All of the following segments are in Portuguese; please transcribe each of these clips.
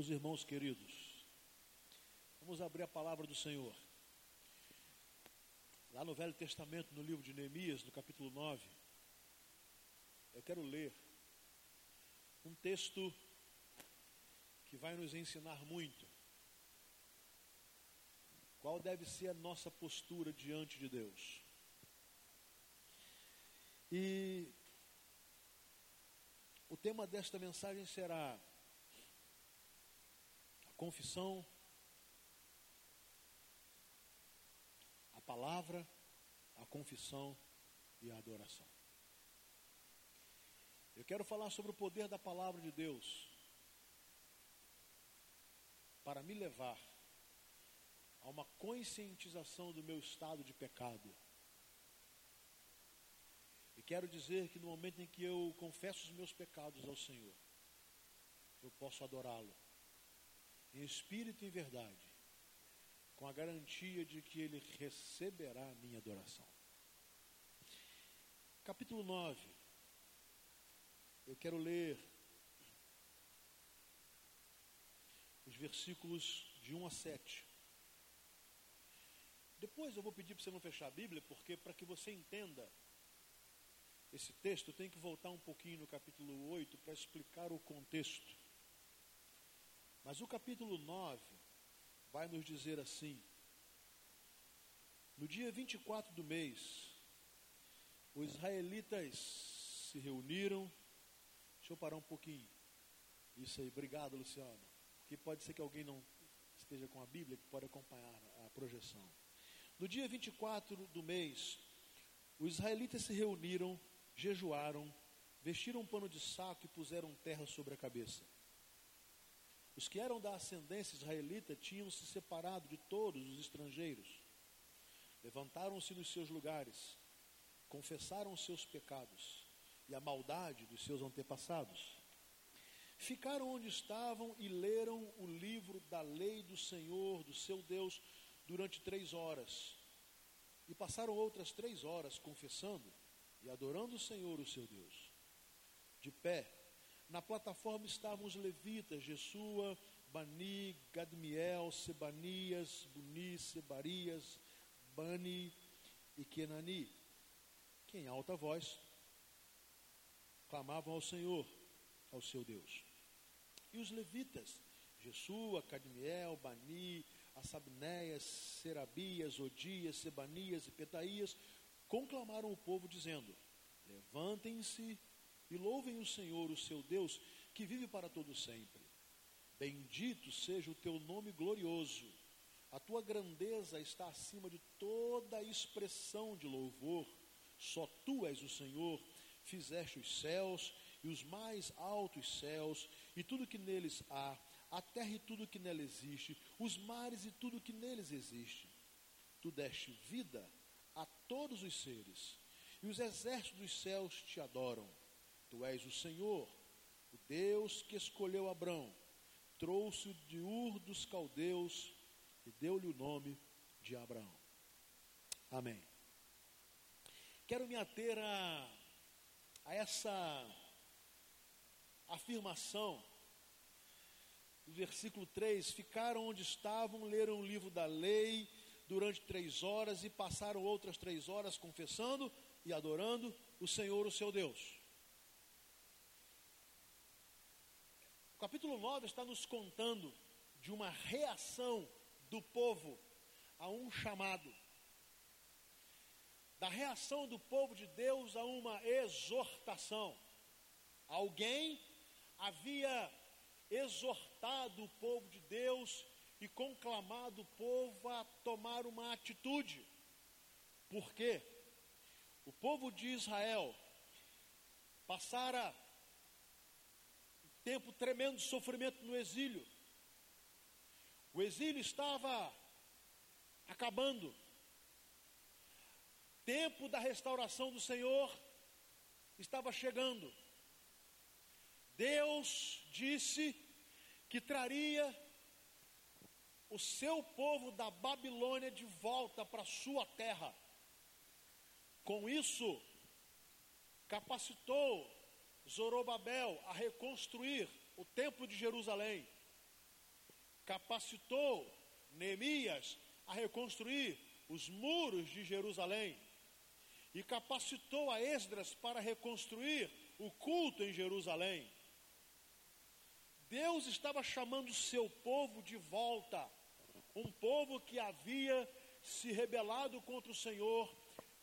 Meus irmãos queridos, vamos abrir a palavra do Senhor. Lá no Velho Testamento, no livro de Neemias, no capítulo 9, eu quero ler um texto que vai nos ensinar muito. Qual deve ser a nossa postura diante de Deus? E o tema desta mensagem será confissão, a palavra, a confissão e a adoração. Eu quero falar sobre o poder da palavra de Deus para me levar a uma conscientização do meu estado de pecado. E quero dizer que no momento em que eu confesso os meus pecados ao Senhor, eu posso adorá-lo, em espírito e verdade, com a garantia de que Ele receberá a minha adoração. Capítulo 9. Eu quero ler os versículos de 1 a 7. Depois eu vou pedir para você não fechar a Bíblia, porque para que você entenda esse texto, tenho que voltar um pouquinho no capítulo 8 para explicar o contexto. Mas o capítulo 9 vai nos dizer assim: No dia 24 do mês, os israelitas se reuniram. Deixa eu parar um pouquinho. Isso aí, obrigado, Luciano. Porque pode ser que alguém não esteja com a Bíblia, que pode acompanhar a projeção. No dia 24 do mês, os israelitas se reuniram, jejuaram, vestiram um pano de saco e puseram terra sobre a cabeça. Os que eram da ascendência israelita tinham se separado de todos os estrangeiros. Levantaram-se nos seus lugares, confessaram os seus pecados e a maldade dos seus antepassados. Ficaram onde estavam e leram o livro da lei do Senhor, do seu Deus, durante três horas. E passaram outras três horas confessando e adorando o Senhor, o seu Deus. De pé, na plataforma estavam os levitas, Jesua, Bani, Gadmiel, Sebanias, Buni, Sebarias, Bani e Kenani, que em alta voz clamavam ao Senhor, ao seu Deus. E os levitas, Jesua, Cadmiel, Bani, Assabnéias, Serabias, Odias, Sebanias e Petaías, conclamaram o povo, dizendo: Levantem-se e louvem o Senhor, o seu Deus, que vive para todo sempre. Bendito seja o teu nome glorioso. A tua grandeza está acima de toda expressão de louvor. Só tu és o Senhor, fizeste os céus e os mais altos céus e tudo que neles há a terra e tudo que nela existe, os mares e tudo que neles existe. Tu deste vida a todos os seres, e os exércitos dos céus te adoram. Tu és o Senhor, o Deus que escolheu Abrão, trouxe-o de Ur dos caldeus e deu-lhe o nome de Abraão. Amém. Quero me ater a, a essa afirmação do versículo 3: Ficaram onde estavam, leram o livro da lei durante três horas e passaram outras três horas confessando e adorando o Senhor, o seu Deus. Capítulo 9 está nos contando de uma reação do povo a um chamado, da reação do povo de Deus a uma exortação. Alguém havia exortado o povo de Deus e conclamado o povo a tomar uma atitude. Por quê? O povo de Israel passara tempo tremendo de sofrimento no exílio. O exílio estava acabando. Tempo da restauração do Senhor estava chegando. Deus disse que traria o seu povo da Babilônia de volta para sua terra. Com isso, capacitou Zorobabel a reconstruir o templo de Jerusalém. capacitou Neemias a reconstruir os muros de Jerusalém e capacitou a Esdras para reconstruir o culto em Jerusalém. Deus estava chamando seu povo de volta, um povo que havia se rebelado contra o Senhor,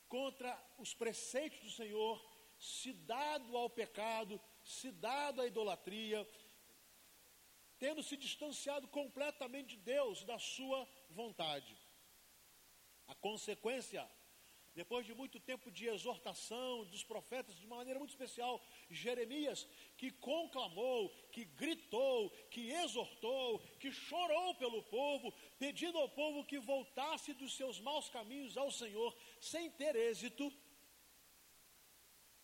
contra os preceitos do Senhor, se dado ao pecado, se dado à idolatria, tendo se distanciado completamente de Deus, da sua vontade. A consequência depois de muito tempo de exortação dos profetas, de uma maneira muito especial, Jeremias, que conclamou, que gritou, que exortou, que chorou pelo povo, pedindo ao povo que voltasse dos seus maus caminhos ao Senhor, sem ter êxito.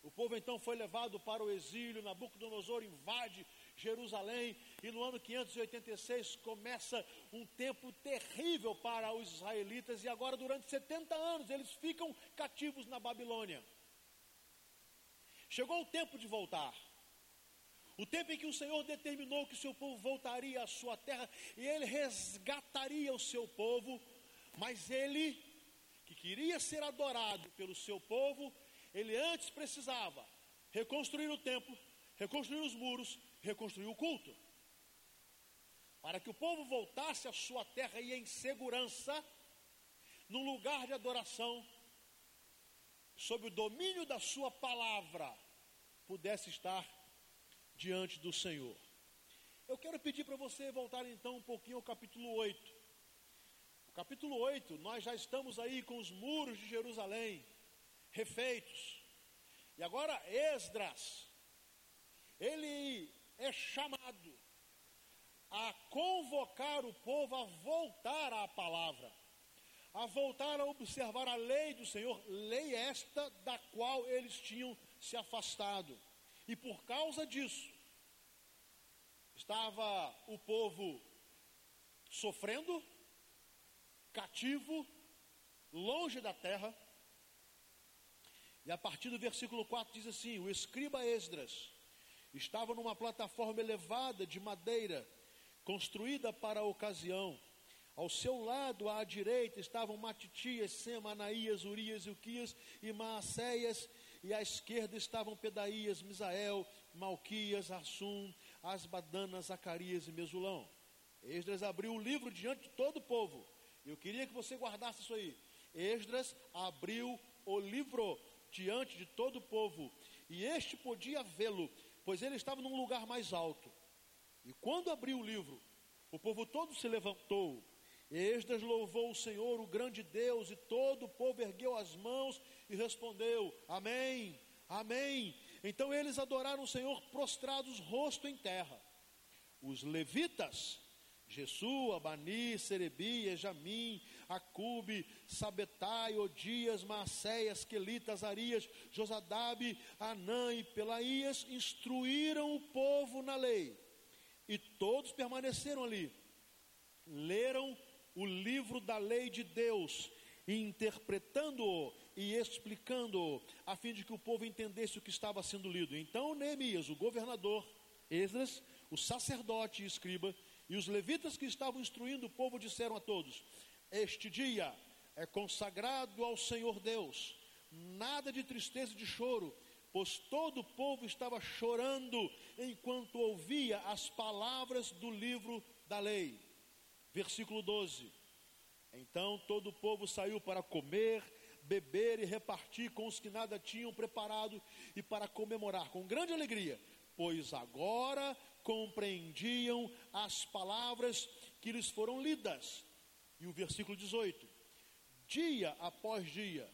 O povo então foi levado para o exílio, Nabucodonosor invade Jerusalém, e no ano 586 começa um tempo terrível para os israelitas, e agora durante 70 anos eles ficam cativos na Babilônia. Chegou o tempo de voltar. O tempo em que o Senhor determinou que o seu povo voltaria à sua terra e ele resgataria o seu povo, mas ele, que queria ser adorado pelo seu povo, ele antes precisava reconstruir o templo, reconstruir os muros, reconstruir o culto. Para que o povo voltasse à sua terra e em segurança, num lugar de adoração, sob o domínio da sua palavra, pudesse estar diante do Senhor. Eu quero pedir para você voltar então um pouquinho ao capítulo 8. O capítulo 8, nós já estamos aí com os muros de Jerusalém refeitos. E agora Esdras, ele é chamado a convocar o povo a voltar à palavra, a voltar a observar a lei do Senhor, lei esta da qual eles tinham se afastado. E por causa disso, estava o povo sofrendo, cativo, longe da terra. E a partir do versículo 4 diz assim: O escriba Esdras Estava numa plataforma elevada de madeira, construída para a ocasião. Ao seu lado, à direita, estavam Matitias, Sema, Anaías, Urias, Ilquias e Maacéias, e à esquerda estavam Pedaías, Misael, Malquias, Assum, Asbadana, Zacarias e Mesulão. Esdras abriu o livro diante de todo o povo. Eu queria que você guardasse isso aí. Esdras abriu o livro diante de todo o povo, e este podia vê-lo, pois ele estava num lugar mais alto. E quando abriu o livro, o povo todo se levantou. Esdras louvou o Senhor, o grande Deus, e todo o povo ergueu as mãos e respondeu: Amém, Amém. Então eles adoraram o Senhor prostrados, rosto em terra. Os levitas, Jesua, Bani, Serebias, Jamim, Acube, Sabetai, Odias, Maacéias, Quelitas, Arias, Josadabe, Anã e Pelaías instruíram o povo na lei. E todos permaneceram ali. Leram o livro da lei de Deus, interpretando-o e explicando-o, a fim de que o povo entendesse o que estava sendo lido. Então Neemias, o governador, Esdras, o sacerdote e escriba, e os levitas que estavam instruindo o povo disseram a todos: Este dia é consagrado ao Senhor Deus, nada de tristeza e de choro, pois todo o povo estava chorando enquanto ouvia as palavras do livro da lei. Versículo 12: Então todo o povo saiu para comer, beber e repartir com os que nada tinham preparado e para comemorar com grande alegria, pois agora compreendiam as palavras que lhes foram lidas. E o versículo 18: Dia após dia,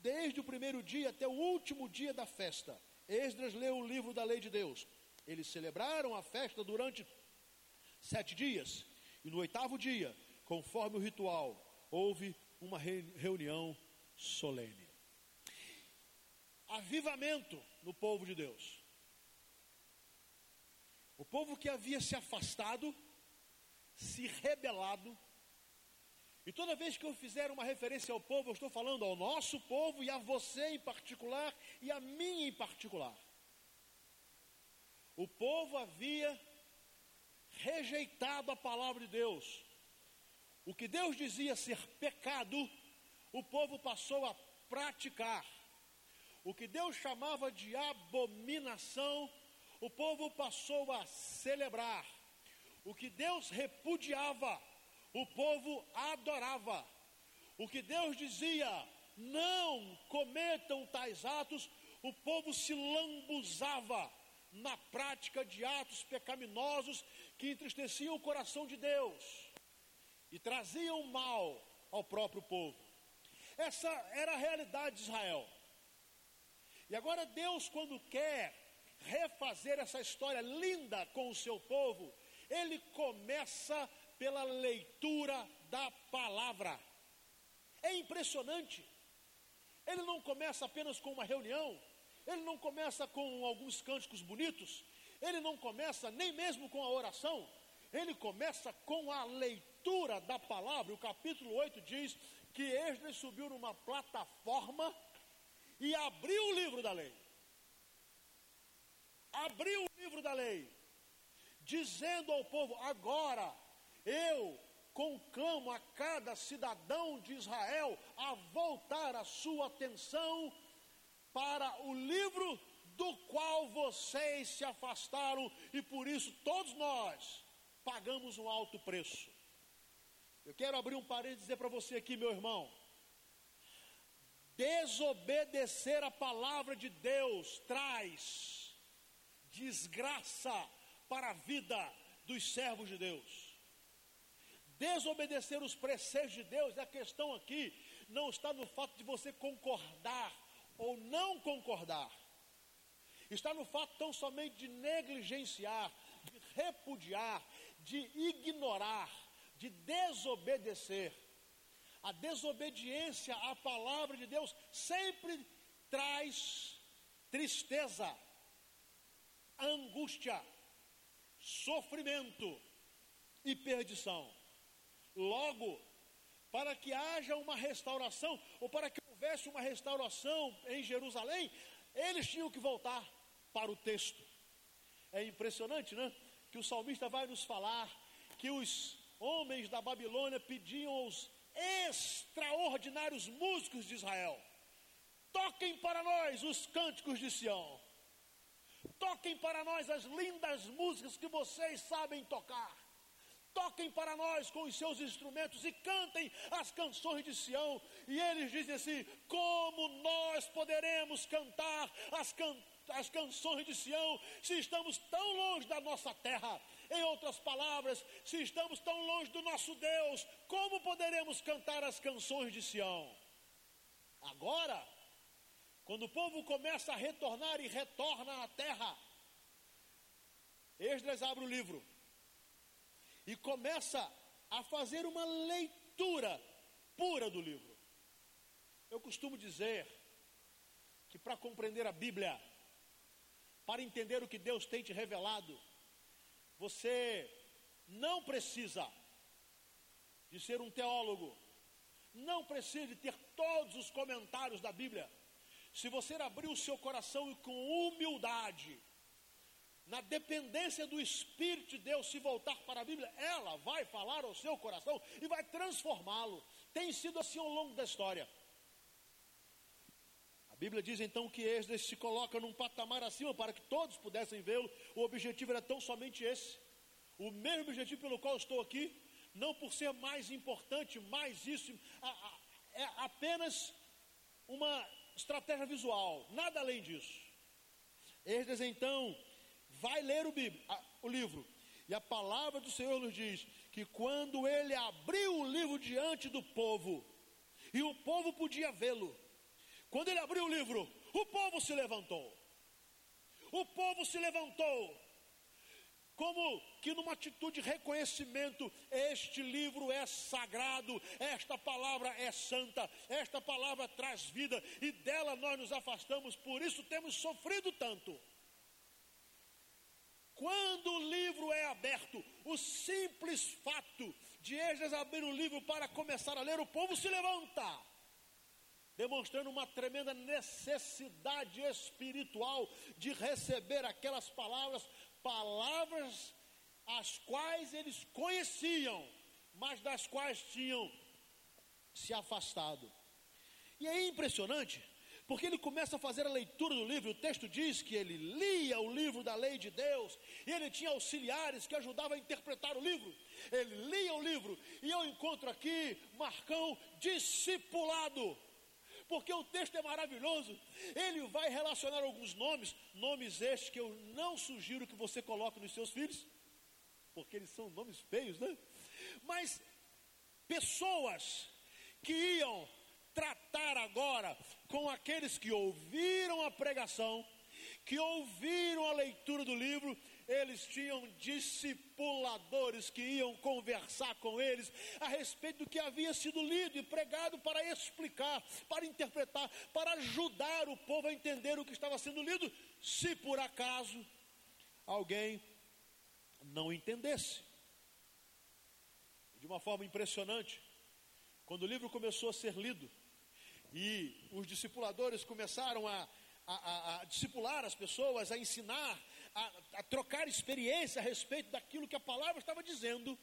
desde o primeiro dia até o último dia da festa, Esdras leu o livro da lei de Deus. Eles celebraram a festa durante sete dias, e no oitavo dia, conforme o ritual, houve uma reunião solene. Avivamento no povo de Deus. O povo que havia se afastado, se rebelado, e toda vez que eu fizer uma referência ao povo, eu estou falando ao nosso povo e a você em particular e a mim em particular. O povo havia rejeitado a palavra de Deus. O que Deus dizia ser pecado, o povo passou a praticar. O que Deus chamava de abominação, o povo passou a celebrar. O que Deus repudiava, o povo adorava. O que Deus dizia, não cometam tais atos, o povo se lambuzava na prática de atos pecaminosos que entristeciam o coração de Deus e traziam mal ao próprio povo. Essa era a realidade de Israel. E agora Deus, quando quer refazer essa história linda com o seu povo, ele começa pela leitura da palavra. É impressionante. Ele não começa apenas com uma reunião, ele não começa com alguns cânticos bonitos, ele não começa nem mesmo com a oração, ele começa com a leitura da palavra. O capítulo 8 diz que Esdras subiu numa plataforma e abriu o livro da lei. Abriu o livro da lei, dizendo ao povo: agora eu conclamo a cada cidadão de Israel a voltar a sua atenção para o livro do qual vocês se afastaram e por isso todos nós pagamos um alto preço. Eu quero abrir um parênteses e dizer para você aqui, meu irmão. Desobedecer a palavra de Deus traz desgraça para a vida dos servos de Deus. Desobedecer os preceitos de Deus, a questão aqui não está no fato de você concordar ou não concordar. Está no fato tão somente de negligenciar, de repudiar, de ignorar, de desobedecer. A desobediência à palavra de Deus sempre traz tristeza, angústia, sofrimento e perdição. Logo, para que haja uma restauração, ou para que houvesse uma restauração em Jerusalém, eles tinham que voltar para o texto. É impressionante, né? Que o salmista vai nos falar que os homens da Babilônia pediam aos extraordinários músicos de Israel: toquem para nós os cânticos de Sião, toquem para nós as lindas músicas que vocês sabem tocar toquem para nós com os seus instrumentos e cantem as canções de Sião. E eles dizem assim: como nós poderemos cantar as, can as canções de Sião se estamos tão longe da nossa terra? Em outras palavras, se estamos tão longe do nosso Deus, como poderemos cantar as canções de Sião? Agora, quando o povo começa a retornar e retorna à terra, Esdras abre o livro e começa a fazer uma leitura pura do livro. Eu costumo dizer que para compreender a Bíblia, para entender o que Deus tem te revelado, você não precisa de ser um teólogo, não precisa de ter todos os comentários da Bíblia. Se você abrir o seu coração e com humildade na dependência do Espírito de Deus, se voltar para a Bíblia, ela vai falar ao seu coração e vai transformá-lo. Tem sido assim ao longo da história. A Bíblia diz então que Esdras se coloca num patamar acima para que todos pudessem vê-lo. O objetivo era tão somente esse. O mesmo objetivo pelo qual estou aqui, não por ser mais importante, mais isso, é apenas uma estratégia visual, nada além disso. Esdras então vai ler o, Bíblia, o livro. E a palavra do Senhor nos diz que quando ele abriu o livro diante do povo, e o povo podia vê-lo, quando ele abriu o livro, o povo se levantou. O povo se levantou. Como que numa atitude de reconhecimento, este livro é sagrado, esta palavra é santa, esta palavra traz vida e dela nós nos afastamos, por isso temos sofrido tanto. Quando o livro é aberto, o simples fato de Esdras abrir o livro para começar a ler, o povo se levanta, demonstrando uma tremenda necessidade espiritual de receber aquelas palavras, palavras as quais eles conheciam, mas das quais tinham se afastado. E é impressionante, porque ele começa a fazer a leitura do livro, o texto diz que ele lia o livro da lei de Deus, e ele tinha auxiliares que ajudavam a interpretar o livro. Ele lia o livro, e eu encontro aqui Marcão discipulado porque o texto é maravilhoso. Ele vai relacionar alguns nomes, nomes estes que eu não sugiro que você coloque nos seus filhos, porque eles são nomes feios, né? Mas pessoas que iam tratar agora com aqueles que ouviram a pregação, que ouviram a leitura do livro eles tinham discipuladores que iam conversar com eles a respeito do que havia sido lido e pregado para explicar, para interpretar, para ajudar o povo a entender o que estava sendo lido, se por acaso alguém não entendesse. De uma forma impressionante, quando o livro começou a ser lido e os discipuladores começaram a, a, a, a discipular as pessoas, a ensinar, a, a trocar experiência a respeito daquilo que a palavra estava dizendo.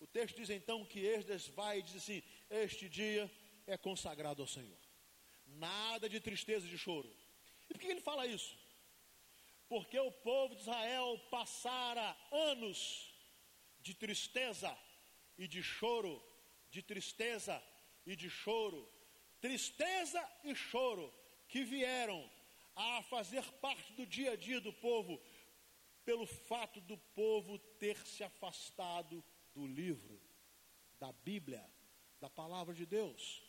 O texto diz então que Esdras vai e diz assim: Este dia é consagrado ao Senhor. Nada de tristeza e de choro. E por que ele fala isso? Porque o povo de Israel passara anos de tristeza e de choro, de tristeza e de choro, tristeza e choro que vieram a fazer parte do dia a dia do povo, pelo fato do povo ter se afastado do livro, da Bíblia, da palavra de Deus,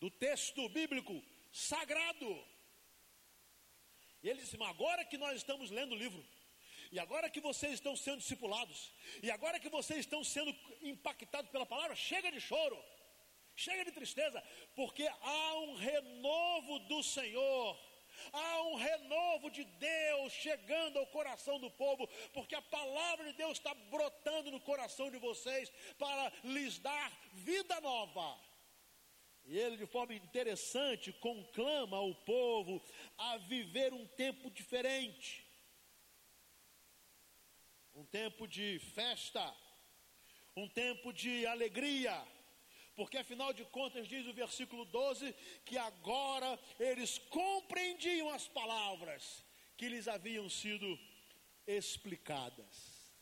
do texto bíblico sagrado. E ele disse: agora que nós estamos lendo o livro, e agora que vocês estão sendo discipulados, e agora que vocês estão sendo impactados pela palavra, chega de choro, chega de tristeza, porque há um renovo do Senhor Há um renovo de Deus chegando ao coração do povo, porque a palavra de Deus está brotando no coração de vocês para lhes dar vida nova. E ele, de forma interessante, conclama o povo a viver um tempo diferente. Um tempo de festa, um tempo de alegria, porque afinal de contas, diz o versículo 12, que agora eles compreendiam as palavras que lhes haviam sido explicadas.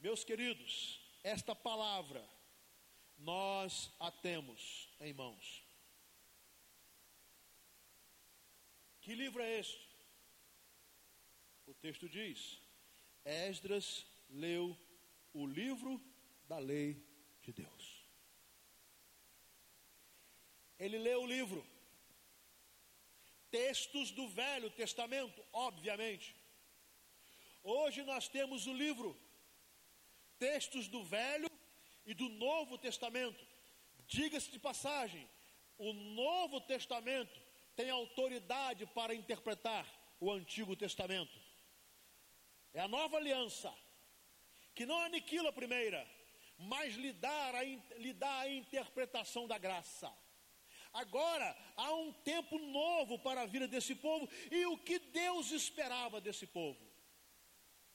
Meus queridos, esta palavra nós a temos em mãos. Que livro é este? O texto diz: Esdras leu o livro da lei de Deus. Ele leu o livro, textos do Velho Testamento, obviamente. Hoje nós temos o livro, textos do Velho e do Novo Testamento. Diga-se de passagem, o Novo Testamento tem autoridade para interpretar o Antigo Testamento. É a nova aliança, que não aniquila a primeira, mas lhe dá, a, lhe dá a interpretação da graça. Agora há um tempo novo para a vida desse povo e o que Deus esperava desse povo?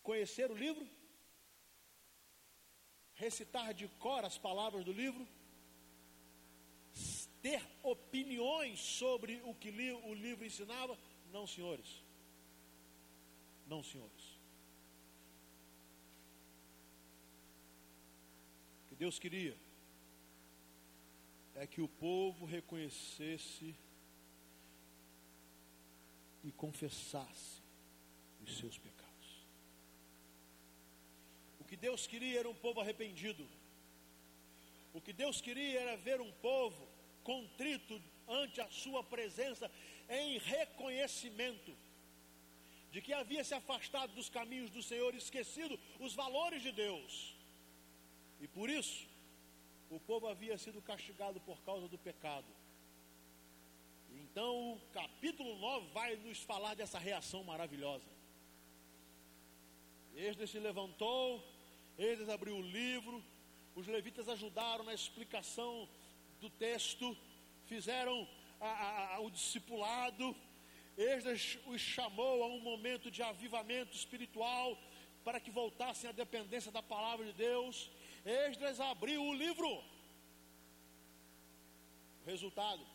Conhecer o livro? Recitar de cor as palavras do livro? Ter opiniões sobre o que o livro ensinava? Não, senhores. Não, senhores. Deus queria é que o povo reconhecesse e confessasse os seus pecados. O que Deus queria era um povo arrependido. O que Deus queria era ver um povo contrito ante a sua presença em reconhecimento de que havia se afastado dos caminhos do Senhor, esquecido os valores de Deus. E por isso, o povo havia sido castigado por causa do pecado. Então, o capítulo 9 vai nos falar dessa reação maravilhosa. Esdras se levantou, Esdras abriu o livro, os levitas ajudaram na explicação do texto, fizeram a, a, a, o discipulado, Esdras os chamou a um momento de avivamento espiritual, para que voltassem à dependência da palavra de Deus, Esdras abriu o livro. Resultado,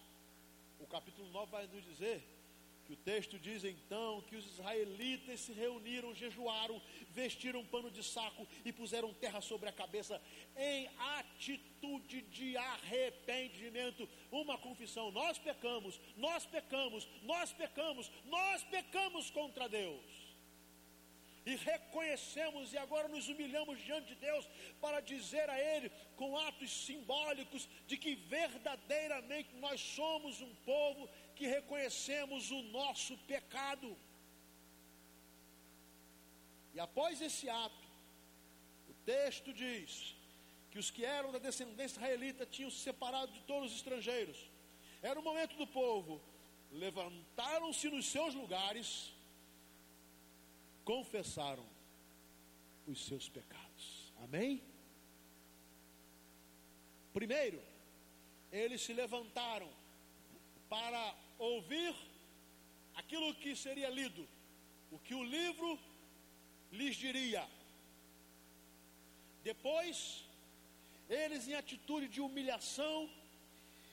o capítulo 9 vai nos dizer que o texto diz então que os israelitas se reuniram, jejuaram, vestiram pano de saco e puseram terra sobre a cabeça em atitude de arrependimento. Uma confissão: nós pecamos, nós pecamos, nós pecamos, nós pecamos contra Deus e reconhecemos e agora nos humilhamos diante de Deus para dizer a Ele, com atos simbólicos, de que verdadeiramente nós somos um povo que reconhecemos o nosso pecado. E após esse ato, o texto diz que os que eram da descendência israelita tinham se separado de todos os estrangeiros. Era o momento do povo, levantaram-se nos seus lugares confessaram os seus pecados. Amém? Primeiro, eles se levantaram para ouvir aquilo que seria lido, o que o livro lhes diria. Depois, eles, em atitude de humilhação,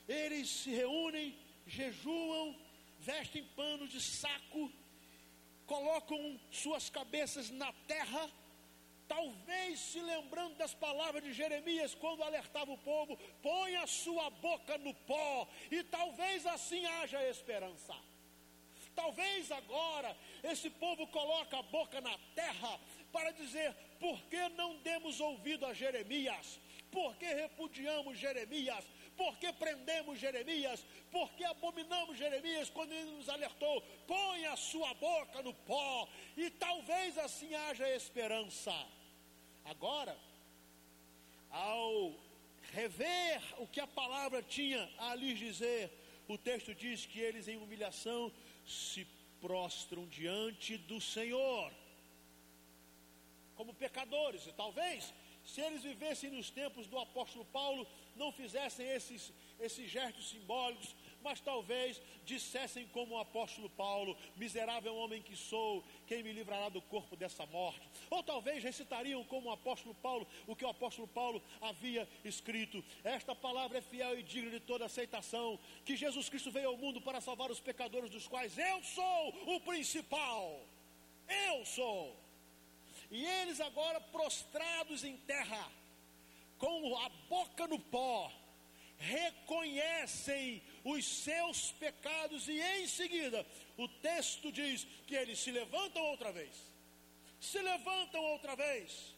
eles se reúnem, jejuam, vestem pano de saco colocam suas cabeças na terra, talvez se lembrando das palavras de Jeremias quando alertava o povo: põe a sua boca no pó, e talvez assim haja esperança. Talvez agora esse povo coloque a boca na terra para dizer: por que não demos ouvido a Jeremias? Por que repudiamos Jeremias? Por que prendemos Jeremias? Por que abominamos Jeremias quando ele nos alertou? Põe a sua boca no pó e talvez assim haja esperança. Agora, ao rever o que a palavra tinha a lhes dizer, o texto diz que eles em humilhação se prostram diante do Senhor, como pecadores, e talvez se eles vivessem nos tempos do apóstolo Paulo, não fizessem esses, esses gestos simbólicos, mas talvez dissessem como o apóstolo Paulo: Miserável homem que sou, quem me livrará do corpo dessa morte? Ou talvez recitariam como o apóstolo Paulo o que o apóstolo Paulo havia escrito: Esta palavra é fiel e digna de toda aceitação, que Jesus Cristo veio ao mundo para salvar os pecadores, dos quais eu sou o principal. Eu sou. E eles agora prostrados em terra, com a boca no pó, reconhecem os seus pecados e em seguida o texto diz que eles se levantam outra vez. Se levantam outra vez.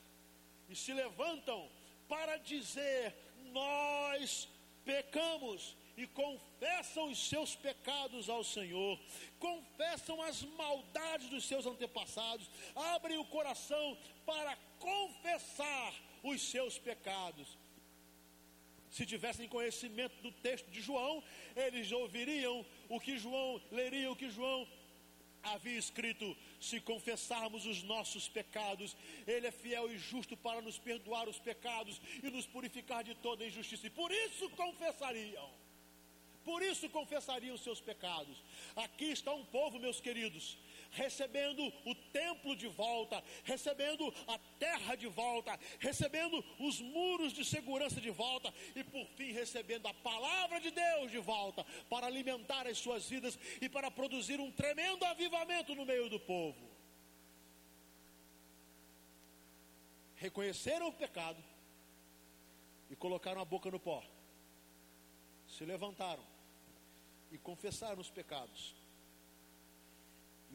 E se levantam para dizer: Nós pecamos e confessam os seus pecados ao Senhor, confessam as maldades dos seus antepassados, abrem o coração para confessar os seus pecados. Se tivessem conhecimento do texto de João, eles ouviriam o que João, leriam o que João havia escrito: se confessarmos os nossos pecados, Ele é fiel e justo para nos perdoar os pecados e nos purificar de toda injustiça, e por isso confessariam por isso confessariam seus pecados. Aqui está um povo, meus queridos, recebendo o templo de volta, recebendo a terra de volta, recebendo os muros de segurança de volta e por fim recebendo a palavra de Deus de volta para alimentar as suas vidas e para produzir um tremendo avivamento no meio do povo. Reconheceram o pecado e colocaram a boca no pó. Se levantaram e confessaram os pecados.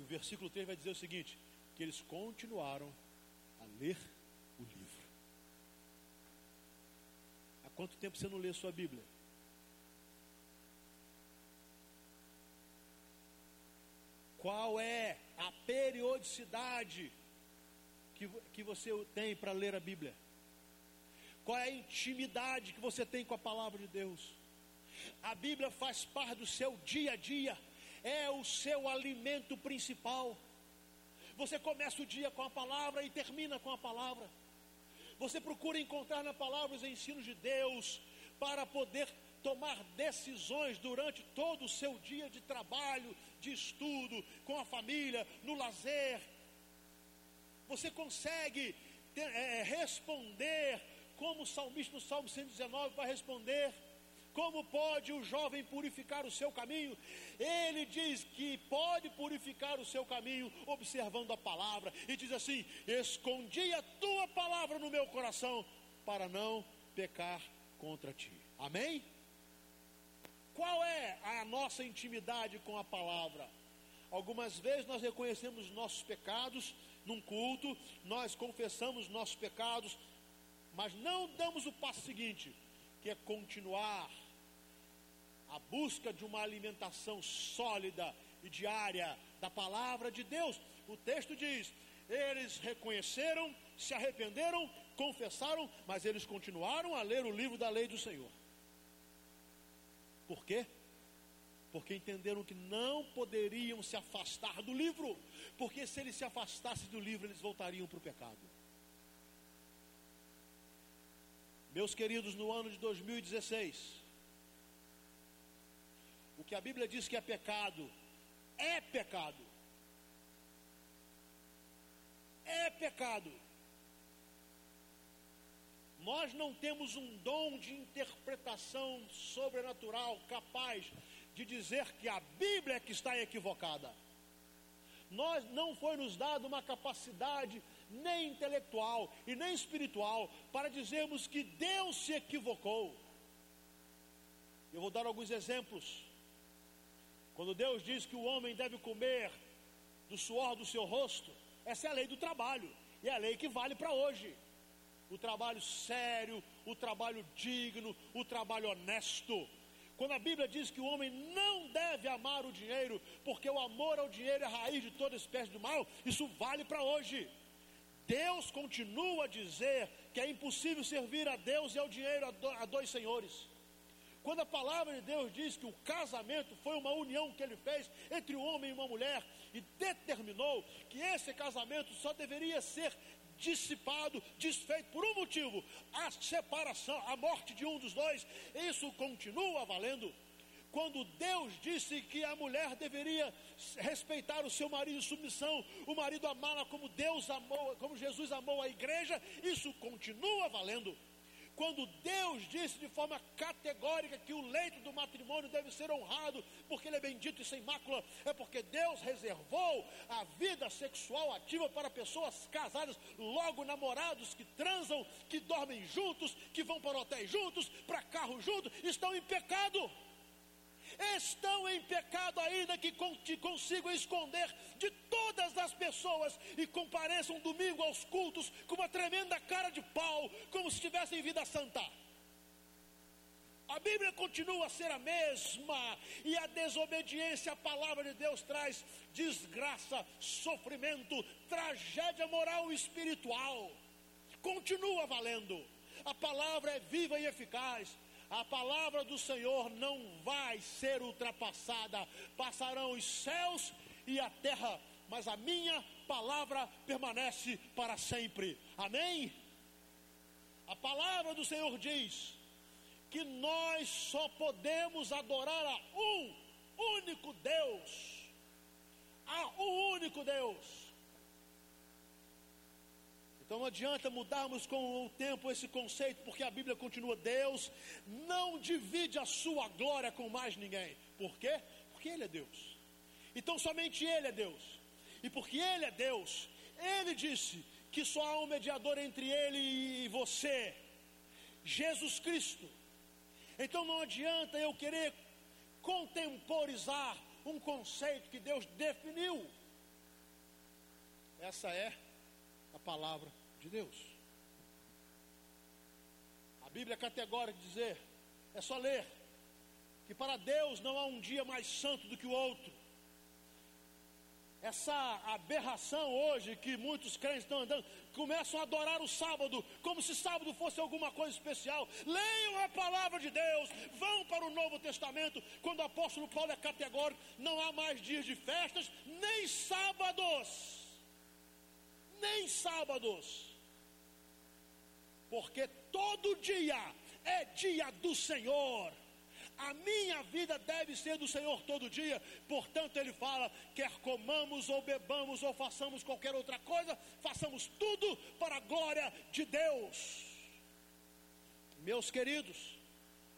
O versículo 3 vai dizer o seguinte: que eles continuaram a ler o livro. Há quanto tempo você não lê sua Bíblia? Qual é a periodicidade que, que você tem para ler a Bíblia? Qual é a intimidade que você tem com a palavra de Deus? A Bíblia faz parte do seu dia a dia, é o seu alimento principal. Você começa o dia com a palavra e termina com a palavra. Você procura encontrar na palavra os ensinos de Deus para poder tomar decisões durante todo o seu dia de trabalho, de estudo, com a família, no lazer. Você consegue ter, é, responder como o salmista no Salmo 119 vai responder? Como pode o jovem purificar o seu caminho? Ele diz que pode purificar o seu caminho observando a palavra. E diz assim: Escondi a tua palavra no meu coração para não pecar contra ti. Amém? Qual é a nossa intimidade com a palavra? Algumas vezes nós reconhecemos nossos pecados num culto, nós confessamos nossos pecados, mas não damos o passo seguinte, que é continuar a busca de uma alimentação sólida e diária da palavra de Deus. O texto diz: eles reconheceram, se arrependeram, confessaram, mas eles continuaram a ler o livro da lei do Senhor. Por quê? Porque entenderam que não poderiam se afastar do livro, porque se eles se afastassem do livro, eles voltariam para o pecado. Meus queridos, no ano de 2016, o que a Bíblia diz que é pecado, é pecado. É pecado. Nós não temos um dom de interpretação sobrenatural capaz de dizer que a Bíblia é que está equivocada. Nós não foi nos dado uma capacidade nem intelectual e nem espiritual para dizermos que Deus se equivocou. Eu vou dar alguns exemplos. Quando Deus diz que o homem deve comer do suor do seu rosto, essa é a lei do trabalho, e é a lei que vale para hoje. O trabalho sério, o trabalho digno, o trabalho honesto. Quando a Bíblia diz que o homem não deve amar o dinheiro, porque o amor ao dinheiro é a raiz de toda espécie de mal, isso vale para hoje. Deus continua a dizer que é impossível servir a Deus e ao dinheiro a dois senhores. Quando a palavra de Deus diz que o casamento foi uma união que ele fez entre um homem e uma mulher e determinou que esse casamento só deveria ser dissipado, desfeito por um motivo: a separação, a morte de um dos dois, isso continua valendo. Quando Deus disse que a mulher deveria respeitar o seu marido em submissão, o marido amá-la como Deus amou, como Jesus amou a igreja, isso continua valendo. Quando Deus disse de forma categórica que o leito do matrimônio deve ser honrado, porque ele é bendito e sem mácula, é porque Deus reservou a vida sexual ativa para pessoas casadas, logo namorados que transam, que dormem juntos, que vão para hotéis juntos, para carro juntos, estão em pecado estão em pecado ainda que consigam esconder de todas as pessoas e compareçam domingo aos cultos com uma tremenda cara de pau, como se tivessem vida santa. A Bíblia continua a ser a mesma, e a desobediência à palavra de Deus traz desgraça, sofrimento, tragédia moral e espiritual. Continua valendo. A palavra é viva e eficaz. A palavra do Senhor não vai ser ultrapassada. Passarão os céus e a terra, mas a minha palavra permanece para sempre. Amém? A palavra do Senhor diz que nós só podemos adorar a um único Deus. A um único Deus. Então não adianta mudarmos com o tempo esse conceito, porque a Bíblia continua: Deus não divide a sua glória com mais ninguém. Por quê? Porque Ele é Deus. Então somente Ele é Deus. E porque Ele é Deus, Ele disse que só há um mediador entre Ele e você, Jesus Cristo. Então não adianta eu querer contemporizar um conceito que Deus definiu. Essa é a palavra de Deus. A Bíblia é categórica dizer, é só ler, que para Deus não há um dia mais santo do que o outro. Essa aberração hoje que muitos crentes estão andando, começam a adorar o sábado, como se sábado fosse alguma coisa especial. Leiam a palavra de Deus, vão para o Novo Testamento, quando o apóstolo Paulo é categórico, não há mais dias de festas, nem sábados. Nem sábados porque todo dia é dia do Senhor. A minha vida deve ser do Senhor todo dia. Portanto, ele fala: quer comamos ou bebamos ou façamos qualquer outra coisa, façamos tudo para a glória de Deus. Meus queridos,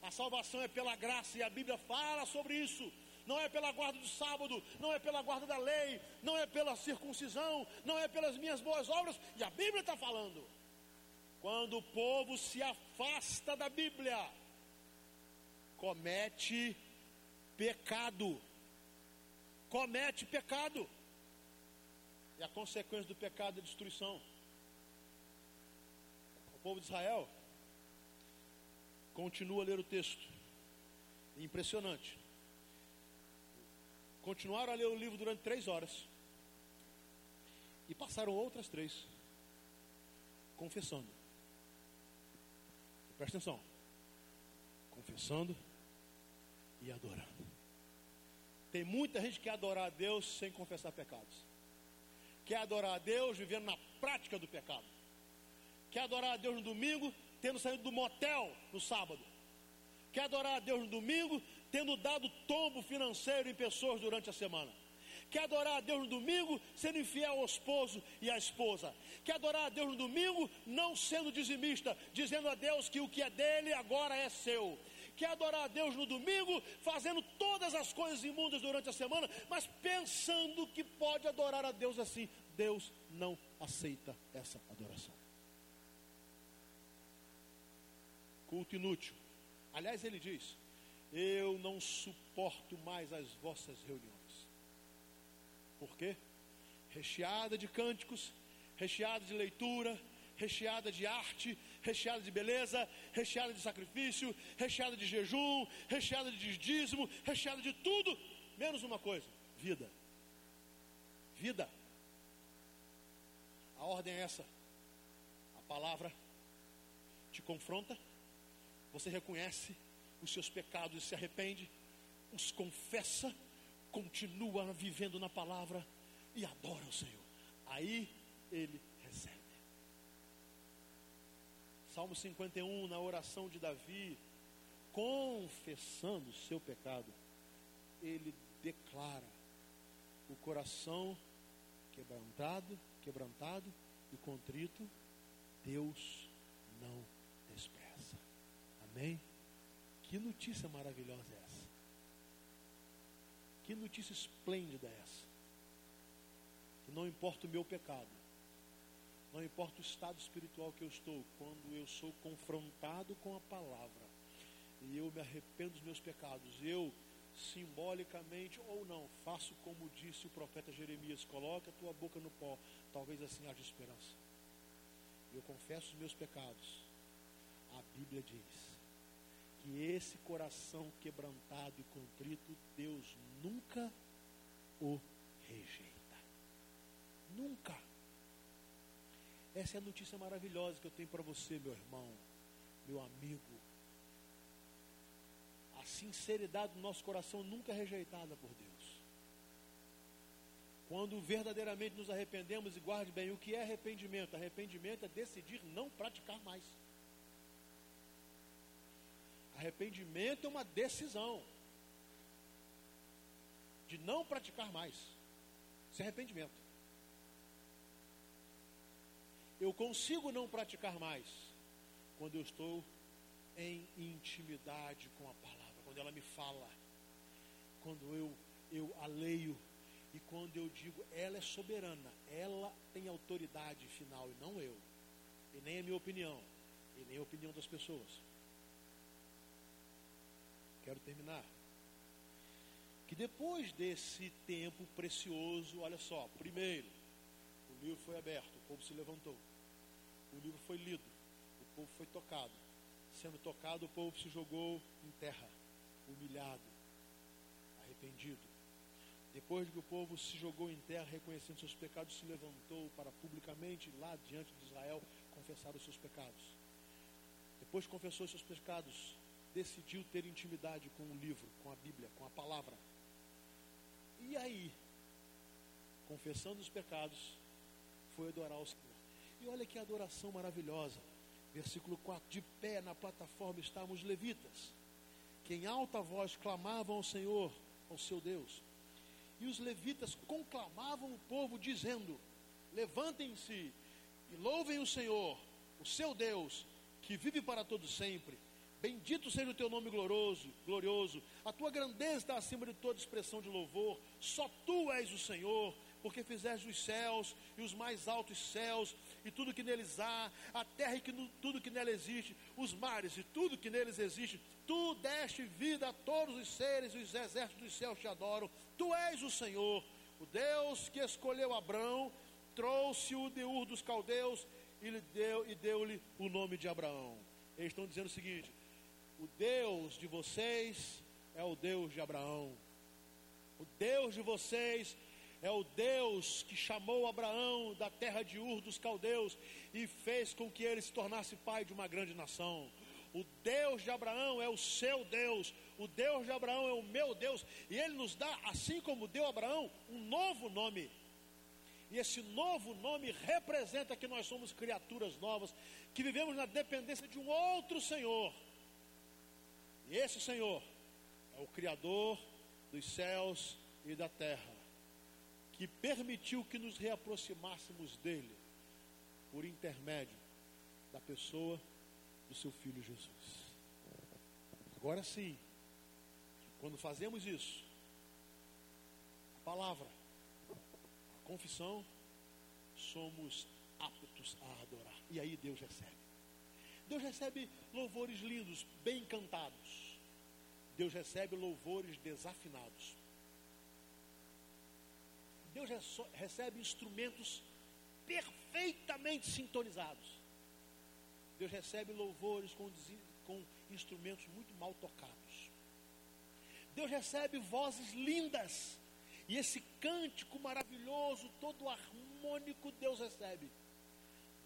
a salvação é pela graça e a Bíblia fala sobre isso não é pela guarda do sábado, não é pela guarda da lei, não é pela circuncisão, não é pelas minhas boas obras, e a Bíblia está falando. Quando o povo se afasta da Bíblia, comete pecado. Comete pecado. E a consequência do pecado é destruição. O povo de Israel continua a ler o texto. Impressionante. Continuaram a ler o livro durante três horas. E passaram outras três. Confessando. Presta atenção. Confessando e adorando. Tem muita gente que quer adorar a Deus sem confessar pecados. Quer adorar a Deus vivendo na prática do pecado. Quer adorar a Deus no domingo, tendo saído do motel no sábado. Quer adorar a Deus no domingo, tendo dado tombo financeiro em pessoas durante a semana. Quer adorar a Deus no domingo, sendo infiel ao esposo e à esposa. Quer adorar a Deus no domingo, não sendo dizimista, dizendo a Deus que o que é dele agora é seu. Quer adorar a Deus no domingo, fazendo todas as coisas imundas durante a semana, mas pensando que pode adorar a Deus assim. Deus não aceita essa adoração. Culto inútil. Aliás, ele diz: eu não suporto mais as vossas reuniões. Por quê? Recheada de cânticos, recheada de leitura, recheada de arte, recheada de beleza, recheada de sacrifício, recheada de jejum, recheada de dízimo, recheada de tudo, menos uma coisa: vida. Vida. A ordem é essa. A palavra te confronta, você reconhece os seus pecados e se arrepende, os confessa, continua vivendo na palavra e adora o Senhor. Aí ele recebe. Salmo 51, na oração de Davi, confessando o seu pecado, ele declara o coração quebrantado, quebrantado e contrito, Deus não despreza. Amém? Que notícia maravilhosa é? Que notícia esplêndida é essa? Que não importa o meu pecado, não importa o estado espiritual que eu estou, quando eu sou confrontado com a palavra e eu me arrependo dos meus pecados, eu simbolicamente ou não, faço como disse o profeta Jeremias: coloque a tua boca no pó, talvez assim haja esperança. Eu confesso os meus pecados. A Bíblia diz que esse coração quebrantado e contrito, Deus nunca o rejeita. Nunca. Essa é a notícia maravilhosa que eu tenho para você, meu irmão, meu amigo. A sinceridade do nosso coração nunca é rejeitada por Deus. Quando verdadeiramente nos arrependemos, e guarde bem, o que é arrependimento? Arrependimento é decidir não praticar mais. Arrependimento é uma decisão de não praticar mais. Isso é arrependimento. Eu consigo não praticar mais quando eu estou em intimidade com a palavra, quando ela me fala, quando eu, eu a leio e quando eu digo ela é soberana, ela tem autoridade final e não eu, e nem a minha opinião, e nem a opinião das pessoas. Quero terminar. Que depois desse tempo precioso, olha só, primeiro, o livro foi aberto, o povo se levantou. O livro foi lido, o povo foi tocado. Sendo tocado, o povo se jogou em terra, humilhado, arrependido. Depois que o povo se jogou em terra, reconhecendo seus pecados, se levantou para publicamente, lá diante de Israel, confessar os seus pecados. Depois confessou os seus pecados, decidiu ter intimidade com o livro, com a Bíblia, com a palavra. E aí, confessando os pecados, foi adorar o Senhor. E olha que adoração maravilhosa. Versículo 4: De pé na plataforma estavam os levitas. que em alta voz clamavam ao Senhor, ao seu Deus. E os levitas conclamavam o povo, dizendo: Levantem-se e louvem o Senhor, o seu Deus, que vive para todo sempre. Bendito seja o teu nome glorioso, glorioso. A tua grandeza está acima de toda expressão de louvor. Só tu és o Senhor, porque fizeste os céus e os mais altos céus e tudo que neles há, a terra e que, tudo que nela existe, os mares e tudo que neles existe. Tu deste vida a todos os seres e os exércitos dos céus te adoram. Tu és o Senhor, o Deus que escolheu Abraão, trouxe-o de Ur dos caldeus e lhe deu deu-lhe o nome de Abraão. Eles estão dizendo o seguinte: o Deus de vocês é o Deus de Abraão. O Deus de vocês é o Deus que chamou Abraão da terra de Ur dos caldeus e fez com que ele se tornasse pai de uma grande nação. O Deus de Abraão é o seu Deus, o Deus de Abraão é o meu Deus, e ele nos dá, assim como deu Abraão, um novo nome. E esse novo nome representa que nós somos criaturas novas, que vivemos na dependência de um outro Senhor. E esse Senhor é o Criador dos céus e da terra, que permitiu que nos reaproximássemos dele por intermédio da pessoa do seu Filho Jesus. Agora sim, quando fazemos isso, a palavra, a confissão, somos aptos a adorar. E aí Deus recebe. Deus recebe louvores lindos, bem cantados. Deus recebe louvores desafinados. Deus recebe instrumentos perfeitamente sintonizados. Deus recebe louvores com, com instrumentos muito mal tocados. Deus recebe vozes lindas. E esse cântico maravilhoso, todo harmônico, Deus recebe.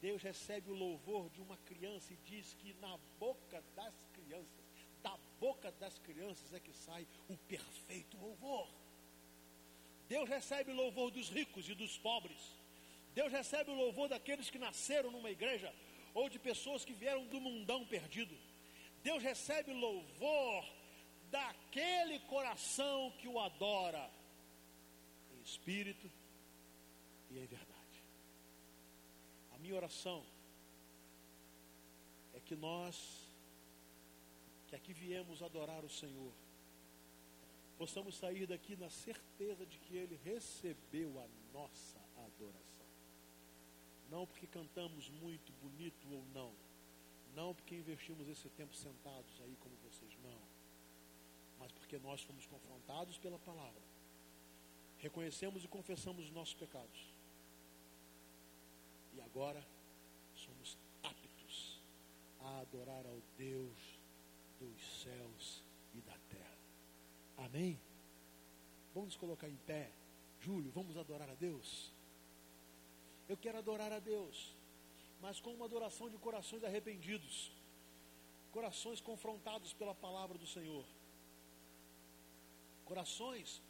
Deus recebe o louvor de uma criança e diz que na boca das crianças, da boca das crianças é que sai o perfeito louvor. Deus recebe o louvor dos ricos e dos pobres. Deus recebe o louvor daqueles que nasceram numa igreja ou de pessoas que vieram do mundão perdido. Deus recebe louvor daquele coração que o adora em espírito e em verdade. Minha oração é que nós, que aqui viemos adorar o Senhor, possamos sair daqui na certeza de que Ele recebeu a nossa adoração. Não porque cantamos muito bonito ou não, não porque investimos esse tempo sentados aí como vocês, não, mas porque nós fomos confrontados pela palavra, reconhecemos e confessamos os nossos pecados e agora somos aptos a adorar ao Deus dos céus e da terra. Amém? Vamos colocar em pé. Júlio, vamos adorar a Deus? Eu quero adorar a Deus, mas com uma adoração de corações arrependidos, corações confrontados pela palavra do Senhor, corações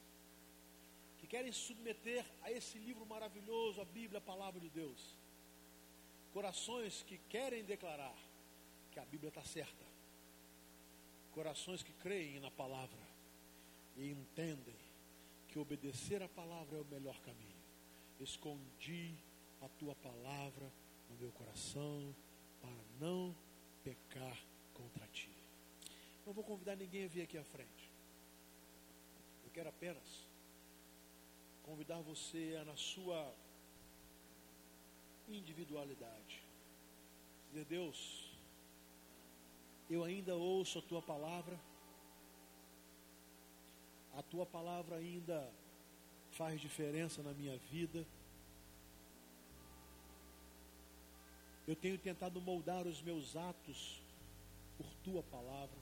que querem se submeter a esse livro maravilhoso, a Bíblia, a palavra de Deus Corações que querem declarar que a Bíblia está certa. Corações que creem na palavra e entendem que obedecer a palavra é o melhor caminho. Escondi a tua palavra no meu coração para não pecar contra ti. Não vou convidar ninguém a vir aqui à frente. Eu quero apenas convidar você a, na sua individualidade. Dizer, Deus, eu ainda ouço a tua palavra, a tua palavra ainda faz diferença na minha vida. Eu tenho tentado moldar os meus atos por tua palavra.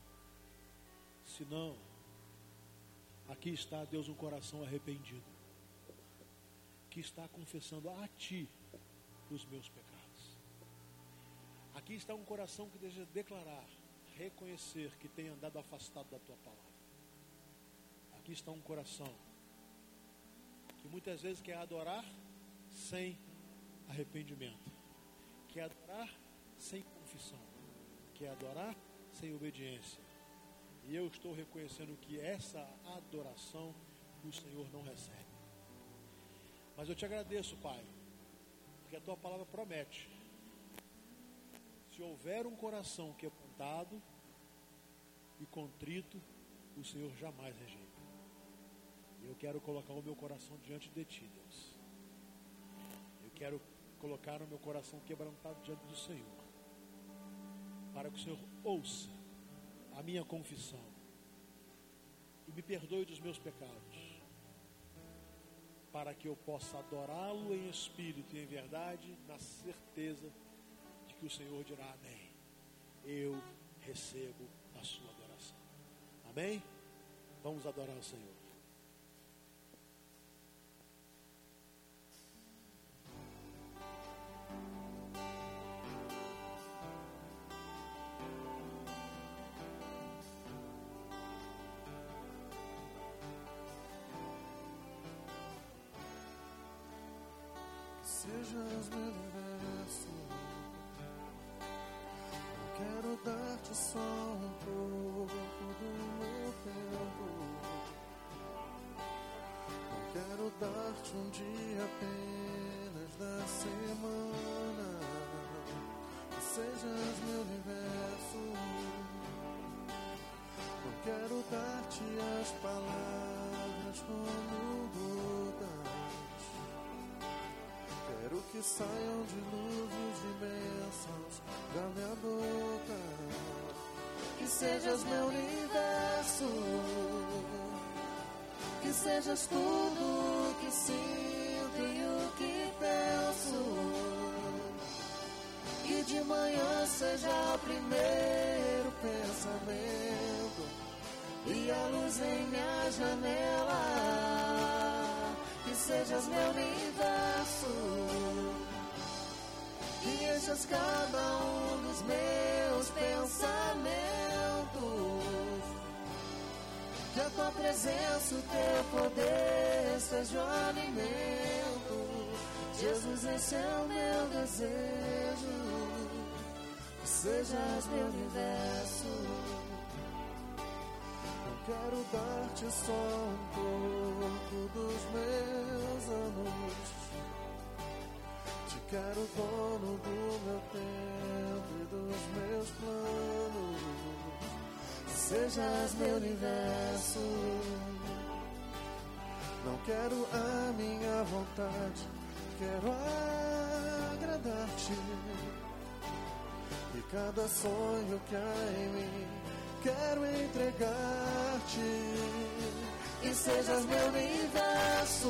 Se não, aqui está, Deus, um coração arrependido, que está confessando a ti os meus pecados. Aqui está um coração que deseja declarar, reconhecer que tem andado afastado da tua palavra. Aqui está um coração que muitas vezes quer adorar sem arrependimento, quer adorar sem confissão, quer adorar sem obediência. E eu estou reconhecendo que essa adoração o Senhor não recebe. Mas eu te agradeço, Pai, porque a tua palavra promete. Se houver um coração quebrantado e contrito, o Senhor jamais rejeita. Eu quero colocar o meu coração diante de ti, Deus. Eu quero colocar o meu coração quebrantado diante do Senhor. Para que o Senhor ouça a minha confissão e me perdoe dos meus pecados. Para que eu possa adorá-lo em espírito e em verdade, na certeza de que o Senhor dirá amém. Eu recebo a sua adoração. Amém? Vamos adorar o Senhor. Sejas universo. Eu quero dar-te só um pouco do meu tempo. Eu quero dar-te um dia apenas da semana. Sejas meu universo. Eu quero dar-te as palavras como que saiam de bênçãos da minha boca. Que sejas meu universo. Que sejas tudo que sinto e o que penso. Que de manhã seja o primeiro pensamento e a luz em minha janela que sejas meu universo, enchas cada um dos meus pensamentos, que a tua presença, o teu poder seja o alimento. Jesus, esse é o meu desejo, sejas meu universo quero dar-te só um pouco dos meus anos. Quero dono do meu tempo e dos meus planos. Sejas meu universo. Não quero a minha vontade, quero agradar-te. E cada sonho que há em mim quero entregar-te e sejas meu universo,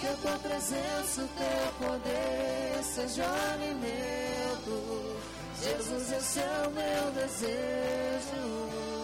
Que a tua presença, o teu poder seja alimento. Jesus, esse é o meu desejo.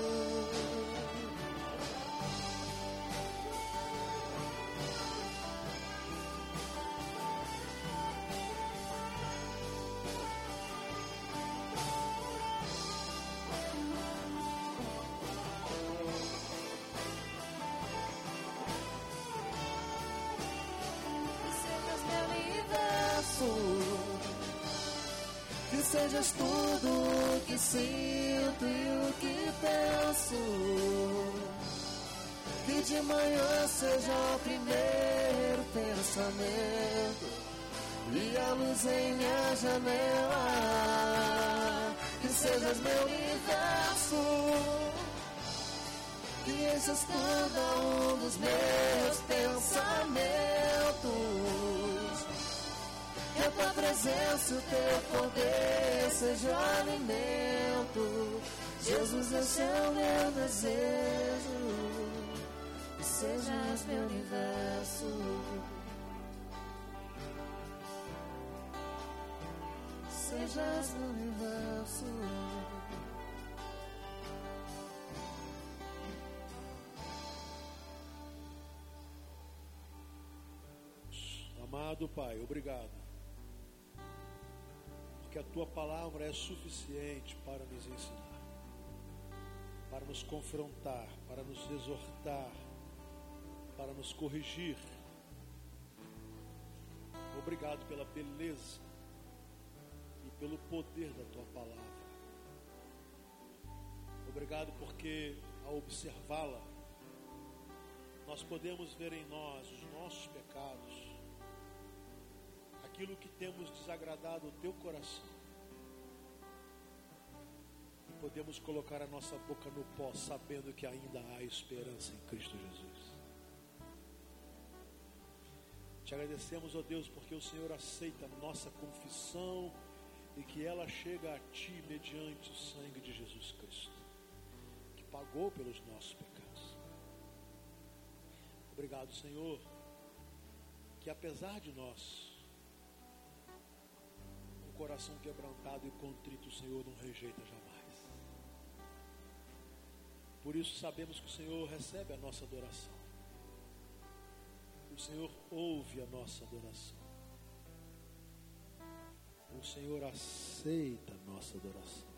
Que manhã seja o primeiro pensamento e a luz em minha janela. Que sejas meu universo, que enches cada um dos meus pensamentos que a tua presença, o teu poder seja alimento. Jesus, esse é o meu desejo sejas meu universo. Sejas meu universo. Amado Pai, obrigado. Porque a tua palavra é suficiente para nos ensinar, para nos confrontar, para nos exortar, para nos corrigir. Obrigado pela beleza e pelo poder da tua palavra. Obrigado porque ao observá-la, nós podemos ver em nós os nossos pecados, aquilo que temos desagradado o teu coração. E podemos colocar a nossa boca no pó, sabendo que ainda há esperança em Cristo Jesus. Te agradecemos, ó Deus, porque o Senhor aceita a nossa confissão e que ela chega a Ti mediante o sangue de Jesus Cristo, que pagou pelos nossos pecados. Obrigado, Senhor, que apesar de nós, coração quebrantado e contrito o Senhor não rejeita jamais. Por isso sabemos que o Senhor recebe a nossa adoração. O Senhor ouve a nossa adoração. O Senhor aceita a nossa adoração.